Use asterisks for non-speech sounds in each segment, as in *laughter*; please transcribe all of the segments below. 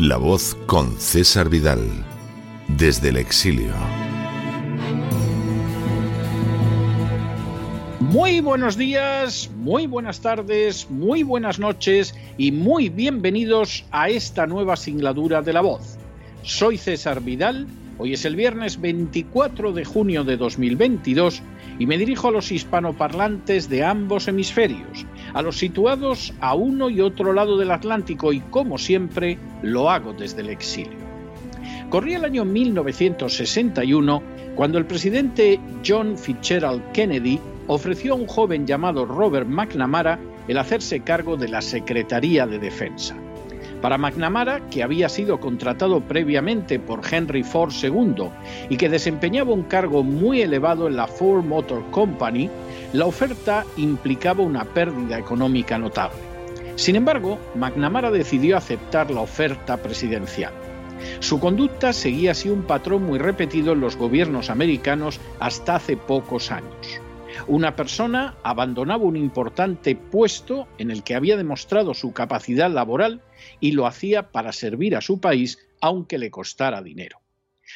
La voz con César Vidal, desde el exilio. Muy buenos días, muy buenas tardes, muy buenas noches y muy bienvenidos a esta nueva singladura de La voz. Soy César Vidal, hoy es el viernes 24 de junio de 2022 y me dirijo a los hispanoparlantes de ambos hemisferios a los situados a uno y otro lado del Atlántico y como siempre lo hago desde el exilio. Corría el año 1961 cuando el presidente John Fitzgerald Kennedy ofreció a un joven llamado Robert McNamara el hacerse cargo de la Secretaría de Defensa. Para McNamara, que había sido contratado previamente por Henry Ford II y que desempeñaba un cargo muy elevado en la Ford Motor Company, la oferta implicaba una pérdida económica notable. Sin embargo, McNamara decidió aceptar la oferta presidencial. Su conducta seguía así un patrón muy repetido en los gobiernos americanos hasta hace pocos años. Una persona abandonaba un importante puesto en el que había demostrado su capacidad laboral y lo hacía para servir a su país aunque le costara dinero.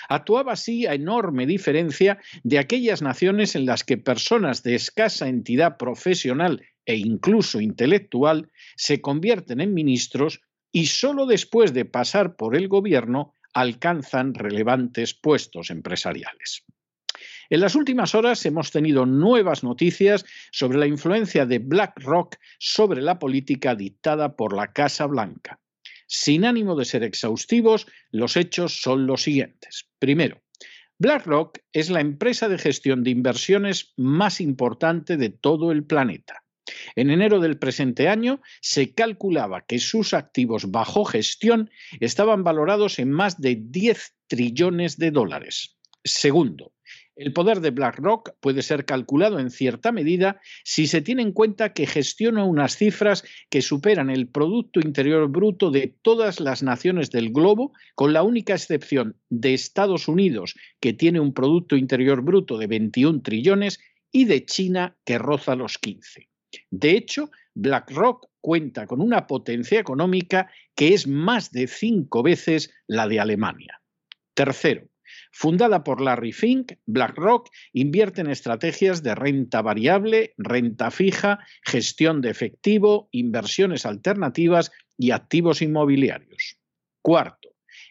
Actuaba así a enorme diferencia de aquellas naciones en las que personas de escasa entidad profesional e incluso intelectual se convierten en ministros y solo después de pasar por el gobierno alcanzan relevantes puestos empresariales. En las últimas horas hemos tenido nuevas noticias sobre la influencia de BlackRock sobre la política dictada por la Casa Blanca. Sin ánimo de ser exhaustivos, los hechos son los siguientes. Primero, BlackRock es la empresa de gestión de inversiones más importante de todo el planeta. En enero del presente año se calculaba que sus activos bajo gestión estaban valorados en más de 10 trillones de dólares. Segundo, el poder de BlackRock puede ser calculado en cierta medida si se tiene en cuenta que gestiona unas cifras que superan el Producto Interior Bruto de todas las naciones del globo, con la única excepción de Estados Unidos, que tiene un Producto Interior Bruto de 21 trillones, y de China, que roza los 15. De hecho, BlackRock cuenta con una potencia económica que es más de cinco veces la de Alemania. Tercero, Fundada por Larry Fink, BlackRock invierte en estrategias de renta variable, renta fija, gestión de efectivo, inversiones alternativas y activos inmobiliarios. Cuarto,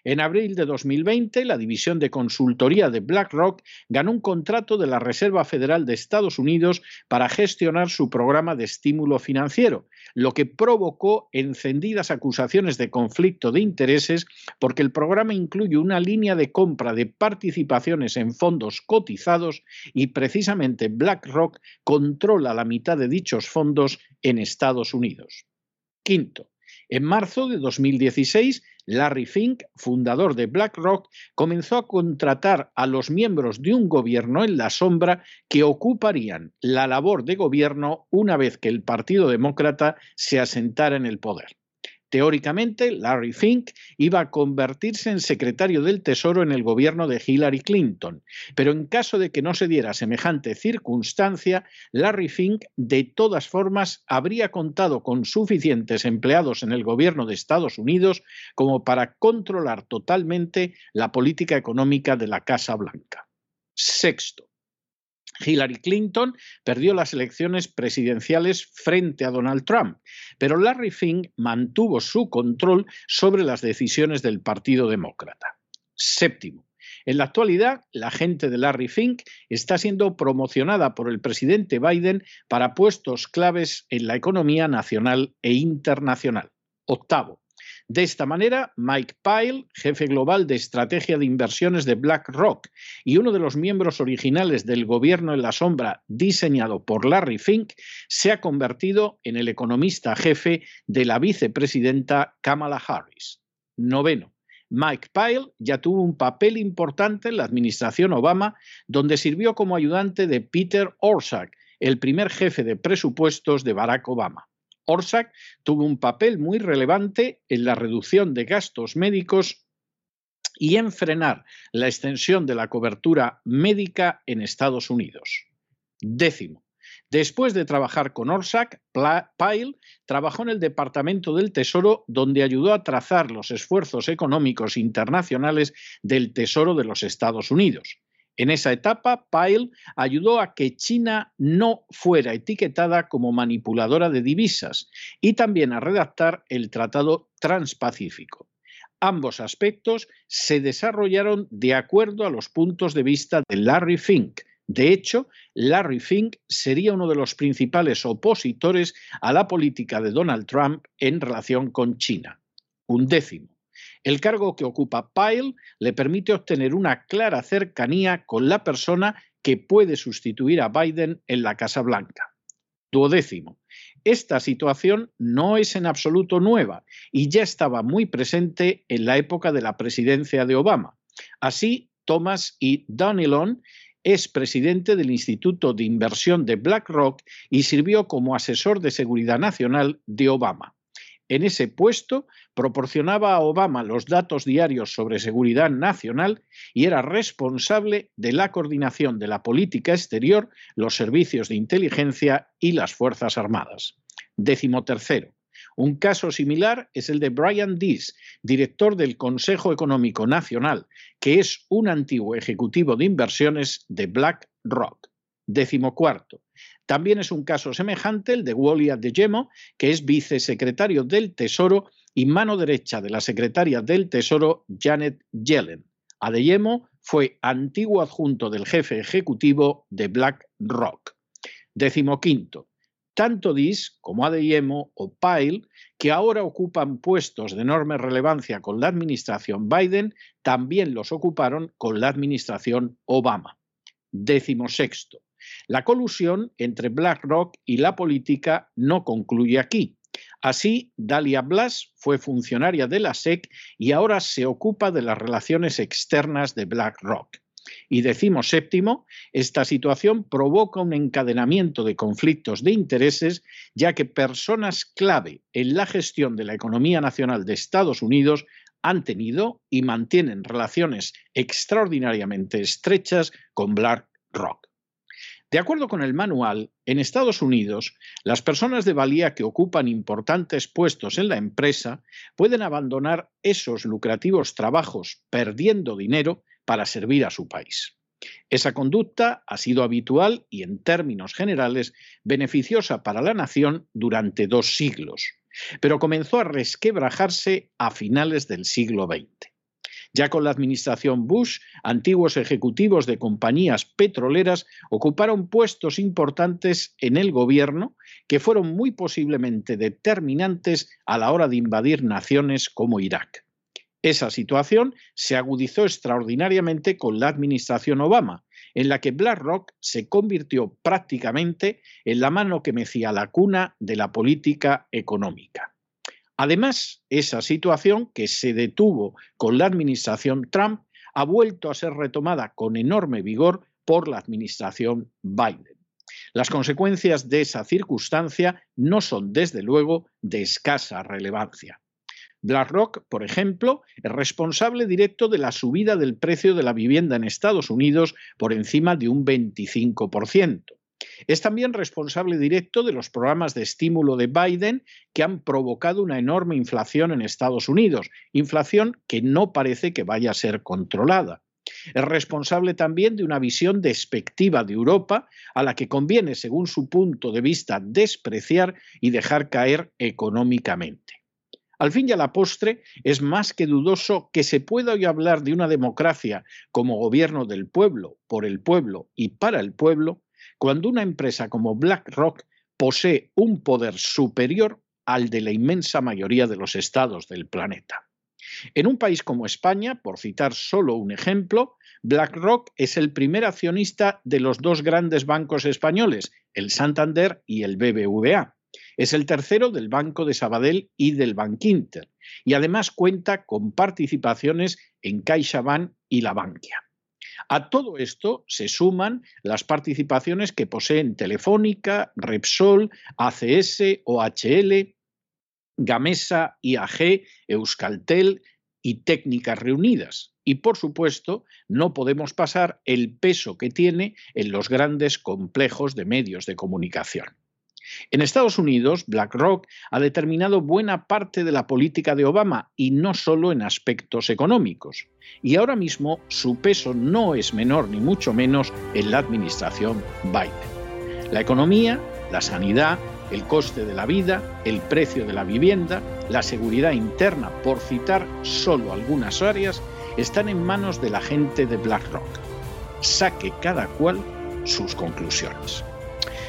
en abril de 2020, la división de consultoría de BlackRock ganó un contrato de la Reserva Federal de Estados Unidos para gestionar su programa de estímulo financiero, lo que provocó encendidas acusaciones de conflicto de intereses porque el programa incluye una línea de compra de participaciones en fondos cotizados y precisamente BlackRock controla la mitad de dichos fondos en Estados Unidos. Quinto, en marzo de 2016, Larry Fink, fundador de BlackRock, comenzó a contratar a los miembros de un gobierno en la sombra que ocuparían la labor de gobierno una vez que el Partido Demócrata se asentara en el poder. Teóricamente, Larry Fink iba a convertirse en secretario del Tesoro en el gobierno de Hillary Clinton, pero en caso de que no se diera semejante circunstancia, Larry Fink de todas formas habría contado con suficientes empleados en el gobierno de Estados Unidos como para controlar totalmente la política económica de la Casa Blanca. Sexto, Hillary Clinton perdió las elecciones presidenciales frente a Donald Trump, pero Larry Fink mantuvo su control sobre las decisiones del Partido Demócrata. Séptimo. En la actualidad, la gente de Larry Fink está siendo promocionada por el presidente Biden para puestos claves en la economía nacional e internacional. Octavo. De esta manera, Mike Pyle, jefe global de estrategia de inversiones de BlackRock y uno de los miembros originales del gobierno en la sombra diseñado por Larry Fink, se ha convertido en el economista jefe de la vicepresidenta Kamala Harris. Noveno. Mike Pyle ya tuvo un papel importante en la administración Obama, donde sirvió como ayudante de Peter Orszag, el primer jefe de presupuestos de Barack Obama. Orsak tuvo un papel muy relevante en la reducción de gastos médicos y en frenar la extensión de la cobertura médica en Estados Unidos. Décimo. Después de trabajar con Orsak, Pyle trabajó en el Departamento del Tesoro, donde ayudó a trazar los esfuerzos económicos internacionales del Tesoro de los Estados Unidos. En esa etapa, Pyle ayudó a que China no fuera etiquetada como manipuladora de divisas y también a redactar el Tratado Transpacífico. Ambos aspectos se desarrollaron de acuerdo a los puntos de vista de Larry Fink. De hecho, Larry Fink sería uno de los principales opositores a la política de Donald Trump en relación con China. Un décimo. El cargo que ocupa Pyle le permite obtener una clara cercanía con la persona que puede sustituir a Biden en la Casa Blanca. Duodécimo. Esta situación no es en absoluto nueva y ya estaba muy presente en la época de la presidencia de Obama. Así, Thomas E. Donilon es presidente del Instituto de Inversión de BlackRock y sirvió como asesor de seguridad nacional de Obama. En ese puesto proporcionaba a Obama los datos diarios sobre seguridad nacional y era responsable de la coordinación de la política exterior, los servicios de inteligencia y las Fuerzas Armadas. Décimo tercero. Un caso similar es el de Brian Dees, director del Consejo Económico Nacional, que es un antiguo ejecutivo de inversiones de BlackRock. Décimo cuarto. También es un caso semejante el de Wally Adeyemo, que es vicesecretario del Tesoro y mano derecha de la secretaria del Tesoro Janet Yellen. Adeyemo fue antiguo adjunto del jefe ejecutivo de BlackRock. Décimo quinto, tanto DIS como ADM o Pile, que ahora ocupan puestos de enorme relevancia con la administración Biden, también los ocuparon con la administración Obama. Décimo la colusión entre BlackRock y la política no concluye aquí. Así, Dalia Blas fue funcionaria de la SEC y ahora se ocupa de las relaciones externas de BlackRock. Y decimos séptimo, esta situación provoca un encadenamiento de conflictos de intereses, ya que personas clave en la gestión de la economía nacional de Estados Unidos han tenido y mantienen relaciones extraordinariamente estrechas con BlackRock. De acuerdo con el manual, en Estados Unidos, las personas de valía que ocupan importantes puestos en la empresa pueden abandonar esos lucrativos trabajos perdiendo dinero para servir a su país. Esa conducta ha sido habitual y, en términos generales, beneficiosa para la nación durante dos siglos, pero comenzó a resquebrajarse a finales del siglo XX. Ya con la administración Bush, antiguos ejecutivos de compañías petroleras ocuparon puestos importantes en el gobierno que fueron muy posiblemente determinantes a la hora de invadir naciones como Irak. Esa situación se agudizó extraordinariamente con la administración Obama, en la que BlackRock se convirtió prácticamente en la mano que mecía la cuna de la política económica. Además, esa situación que se detuvo con la administración Trump ha vuelto a ser retomada con enorme vigor por la administración Biden. Las consecuencias de esa circunstancia no son, desde luego, de escasa relevancia. BlackRock, por ejemplo, es responsable directo de la subida del precio de la vivienda en Estados Unidos por encima de un 25%. Es también responsable directo de los programas de estímulo de Biden que han provocado una enorme inflación en Estados Unidos, inflación que no parece que vaya a ser controlada. Es responsable también de una visión despectiva de Europa a la que conviene, según su punto de vista, despreciar y dejar caer económicamente. Al fin y a la postre, es más que dudoso que se pueda hoy hablar de una democracia como gobierno del pueblo, por el pueblo y para el pueblo, cuando una empresa como BlackRock posee un poder superior al de la inmensa mayoría de los estados del planeta. En un país como España, por citar solo un ejemplo, BlackRock es el primer accionista de los dos grandes bancos españoles, el Santander y el BBVA. Es el tercero del Banco de Sabadell y del Bankinter, y además cuenta con participaciones en CaixaBank y la Bankia. A todo esto se suman las participaciones que poseen Telefónica, Repsol, ACS, OHL, Gamesa, IAG, Euskaltel y Técnicas Reunidas. Y por supuesto, no podemos pasar el peso que tiene en los grandes complejos de medios de comunicación. En Estados Unidos, BlackRock ha determinado buena parte de la política de Obama y no solo en aspectos económicos. Y ahora mismo su peso no es menor ni mucho menos en la administración Biden. La economía, la sanidad, el coste de la vida, el precio de la vivienda, la seguridad interna, por citar solo algunas áreas, están en manos de la gente de BlackRock. Saque cada cual sus conclusiones.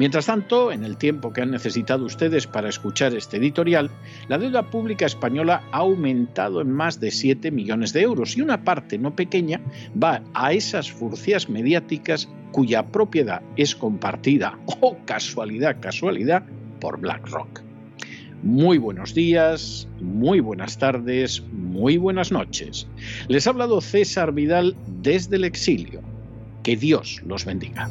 Mientras tanto, en el tiempo que han necesitado ustedes para escuchar este editorial, la deuda pública española ha aumentado en más de 7 millones de euros y una parte no pequeña va a esas furcias mediáticas cuya propiedad es compartida, *laughs* oh, casualidad, casualidad, por BlackRock. Muy buenos días, muy buenas tardes, muy buenas noches. Les ha hablado César Vidal desde el exilio. Que Dios los bendiga.